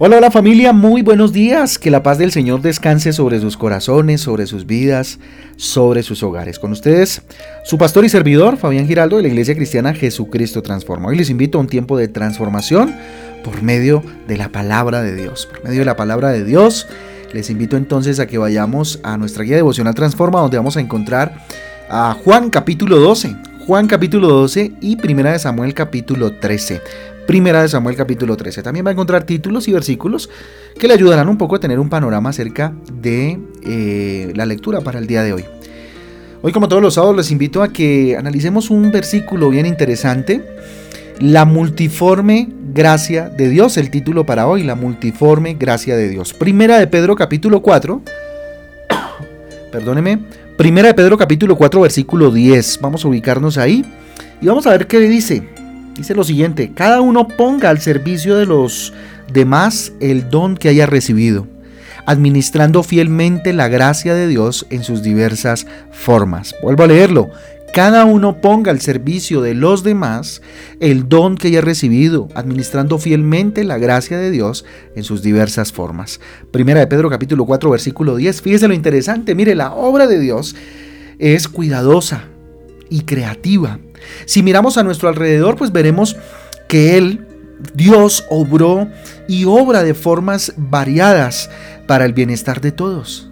Hola, hola familia, muy buenos días. Que la paz del Señor descanse sobre sus corazones, sobre sus vidas, sobre sus hogares. Con ustedes, su pastor y servidor, Fabián Giraldo, de la Iglesia Cristiana Jesucristo Transforma. Hoy les invito a un tiempo de transformación por medio de la palabra de Dios. Por medio de la palabra de Dios, les invito entonces a que vayamos a nuestra guía devocional Transforma, donde vamos a encontrar a Juan capítulo 12. Juan capítulo 12 y Primera de Samuel capítulo 13. Primera de Samuel capítulo 13. También va a encontrar títulos y versículos que le ayudarán un poco a tener un panorama acerca de eh, la lectura para el día de hoy. Hoy como todos los sábados les invito a que analicemos un versículo bien interesante. La multiforme gracia de Dios, el título para hoy, la multiforme gracia de Dios. Primera de Pedro capítulo 4. Perdóneme. Primera de Pedro capítulo 4 versículo 10. Vamos a ubicarnos ahí y vamos a ver qué dice. Dice lo siguiente, cada uno ponga al servicio de los demás el don que haya recibido, administrando fielmente la gracia de Dios en sus diversas formas. Vuelvo a leerlo. Cada uno ponga al servicio de los demás el don que haya recibido, administrando fielmente la gracia de Dios en sus diversas formas. Primera de Pedro capítulo 4 versículo 10. Fíjese lo interesante, mire, la obra de Dios es cuidadosa y creativa. Si miramos a nuestro alrededor, pues veremos que Él, Dios, obró y obra de formas variadas para el bienestar de todos.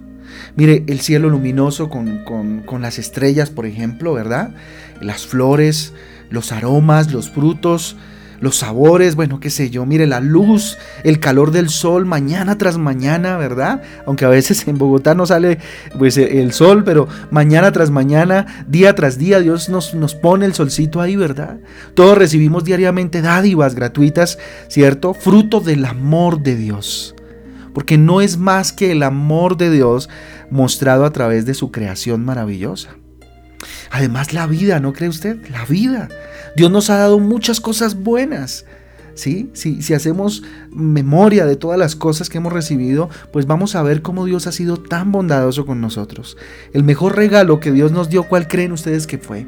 Mire, el cielo luminoso con, con las estrellas, por ejemplo, ¿verdad? Las flores, los aromas, los frutos, los sabores, bueno, qué sé yo, mire la luz, el calor del sol mañana tras mañana, ¿verdad? Aunque a veces en Bogotá no sale pues el sol, pero mañana tras mañana, día tras día, Dios nos, nos pone el solcito ahí, ¿verdad? Todos recibimos diariamente dádivas gratuitas, ¿cierto? Fruto del amor de Dios. Porque no es más que el amor de Dios mostrado a través de su creación maravillosa. Además, la vida, ¿no cree usted? La vida. Dios nos ha dado muchas cosas buenas. ¿Sí? Si, si hacemos memoria de todas las cosas que hemos recibido, pues vamos a ver cómo Dios ha sido tan bondadoso con nosotros. El mejor regalo que Dios nos dio, ¿cuál creen ustedes que fue?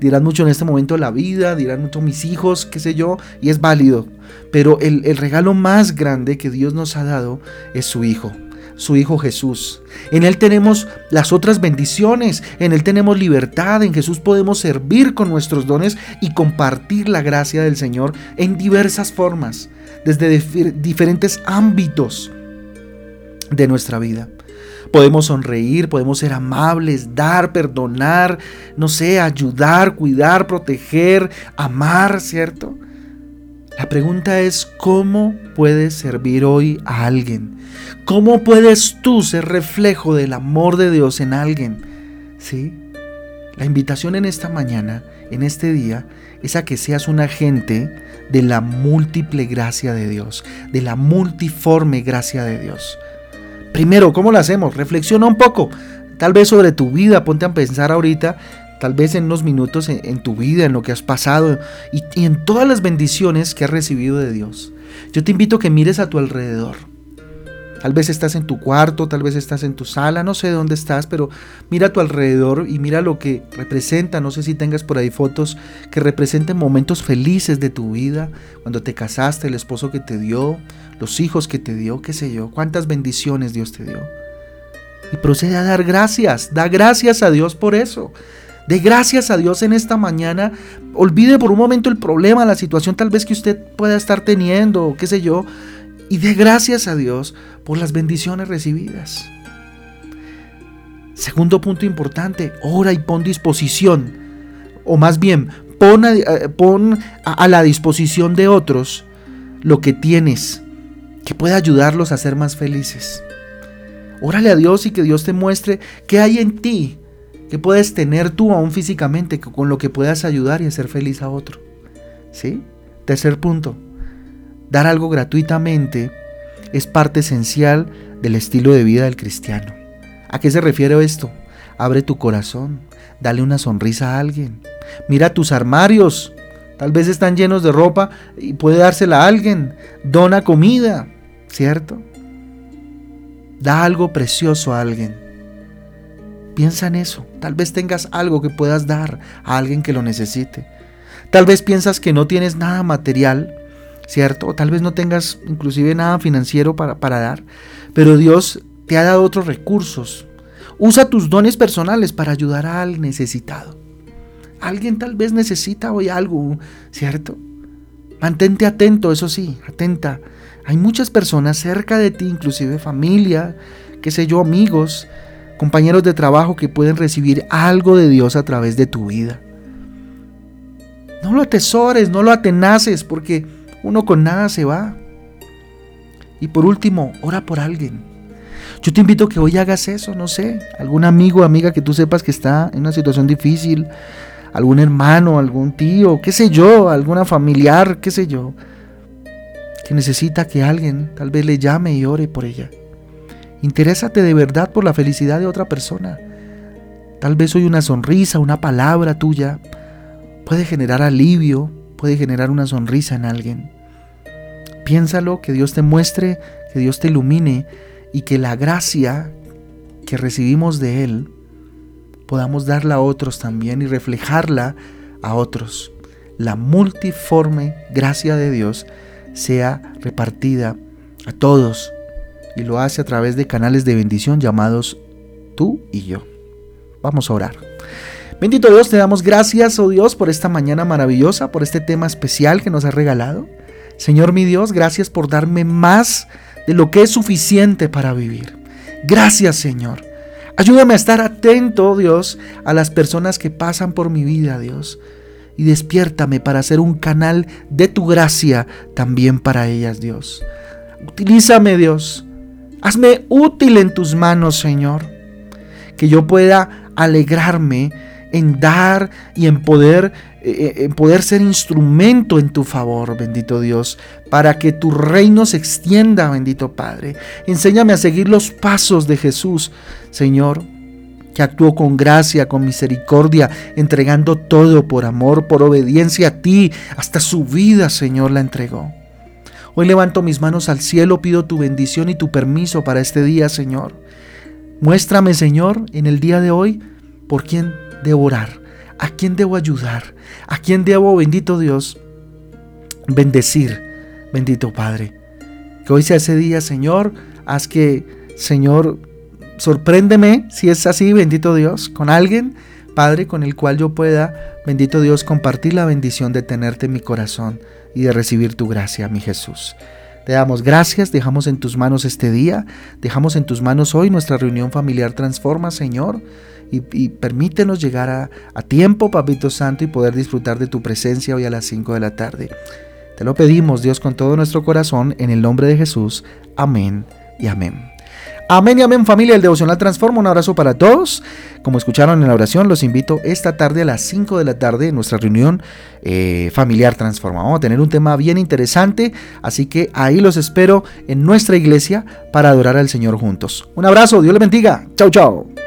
Dirán mucho en este momento la vida, dirán mucho mis hijos, qué sé yo, y es válido. Pero el, el regalo más grande que Dios nos ha dado es su Hijo, su Hijo Jesús. En Él tenemos las otras bendiciones, en Él tenemos libertad, en Jesús podemos servir con nuestros dones y compartir la gracia del Señor en diversas formas, desde diferentes ámbitos de nuestra vida. Podemos sonreír, podemos ser amables, dar, perdonar, no sé, ayudar, cuidar, proteger, amar, ¿cierto? La pregunta es, ¿cómo puedes servir hoy a alguien? ¿Cómo puedes tú ser reflejo del amor de Dios en alguien? ¿Sí? La invitación en esta mañana, en este día, es a que seas un agente de la múltiple gracia de Dios, de la multiforme gracia de Dios. Primero, ¿cómo lo hacemos? Reflexiona un poco, tal vez sobre tu vida, ponte a pensar ahorita tal vez en unos minutos en, tu vida, en lo que has pasado y, y en todas las bendiciones que has recibido de Dios. Yo te invito a que mires a tu alrededor. Tal vez estás en tu cuarto, tal vez estás en tu sala, no sé dónde estás, pero mira a tu alrededor y mira lo que representa. No sé si tengas por ahí fotos que representen momentos felices de tu vida, cuando te casaste, el esposo que te dio, los hijos que te dio, qué sé yo, cuántas bendiciones Dios te dio. Y procede a dar gracias, da gracias a Dios por eso. De gracias a Dios en esta mañana. Olvide por un momento el problema, la situación tal vez que usted pueda estar teniendo, qué sé yo. Y de gracias a Dios por las bendiciones recibidas. Segundo punto importante, ora y pon disposición. O más bien, pon a, eh, pon a la disposición de otros lo que tienes que pueda ayudarlos a ser más felices. Órale a Dios y que Dios te muestre qué hay en ti que puedes tener tú aún físicamente con lo que puedas ayudar y hacer feliz a otro. ¿Sí? Tercer punto, dar algo gratuitamente es parte esencial del estilo de vida del cristiano. ¿A qué se refiere esto? Abre tu corazón, dale una sonrisa a alguien. Mira tus armarios, tal vez están llenos de ropa y puede dársela a alguien. Dona comida, ¿cierto? Da algo precioso a alguien. Piensa en eso. Tal vez tengas algo que puedas dar a alguien que lo necesite. Tal vez piensas que no tienes nada material, ¿cierto? O tal vez no tengas inclusive nada financiero para, para dar, pero Dios te ha dado otros recursos. Usa tus dones personales para ayudar al necesitado. Alguien tal vez necesita hoy algo, ¿cierto? Mantente atento, eso sí, atenta. Hay muchas personas cerca de ti, inclusive familia, qué sé yo, amigos, compañeros de trabajo que pueden recibir algo de Dios a través de tu vida. No lo atesores, no lo atenaces, porque uno con nada se va. Y por último, ora por alguien. Yo te invito a que hoy hagas eso, no sé, algún amigo amiga que tú sepas que está en una situación difícil, algún hermano, algún tío, qué sé yo, alguna familiar, qué sé yo, que necesita que alguien tal vez le llame y ore por ella. Interésate de verdad por la felicidad de otra persona. Tal vez hoy una sonrisa, una palabra tuya puede generar alivio, puede generar una sonrisa en alguien. Piénsalo, que Dios te muestre, que Dios te ilumine y que la gracia que recibimos de Él podamos darla a otros también y reflejarla a otros. La multiforme gracia de Dios sea repartida a todos y lo hace a través de canales de bendición llamados tú y yo. Vamos a orar. Bendito Dios, te damos gracias, oh Dios, por esta mañana maravillosa, por este tema especial que nos has regalado. Señor mi Dios, gracias por darme más de lo que es suficiente para vivir. Gracias, Señor. Ayúdame a estar atento, Dios, a las personas que pasan por mi vida, Dios. Y despiértame para ser un canal de tu gracia también para ellas, Dios. Utilízame, Dios. Hazme útil en tus manos, Señor. Que yo pueda alegrarme en dar y en poder eh, eh, en poder ser instrumento en tu favor, bendito Dios, para que tu reino se extienda, bendito Padre. Enséñame a seguir los pasos de Jesús, Señor, que actuó con gracia, con misericordia, entregando todo por amor, por obediencia a ti, hasta su vida, Señor, la entregó. Hoy levanto mis manos al cielo, pido tu bendición y tu permiso para este día, Señor. Muéstrame, Señor, en el día de hoy, por quién debo orar ¿A quién debo ayudar? ¿A quién debo, bendito Dios, bendecir? Bendito Padre. Que hoy sea ese día, Señor. Haz que, Señor, sorpréndeme si es así, bendito Dios, con alguien, Padre, con el cual yo pueda, bendito Dios, compartir la bendición de tenerte en mi corazón y de recibir tu gracia, mi Jesús. Te damos gracias, dejamos en tus manos este día, dejamos en tus manos hoy nuestra reunión familiar Transforma, Señor y, permítenos llegar a, a tiempo, Papito Santo, y poder disfrutar de tu presencia hoy a las 5 de la tarde. Te lo pedimos, Dios, con todo nuestro corazón, en el nombre de Jesús. Amén y amén. Amén y amén familia, el devocional transforma. Un abrazo para todos. Como escucharon en la oración, los invito esta tarde a las 5 de la tarde en nuestra reunión eh, familiar transforma. Vamos a tener un tema bien interesante, así que ahí los espero en nuestra iglesia para adorar al Señor juntos. Un abrazo, Dios les bendiga. Chau, chao.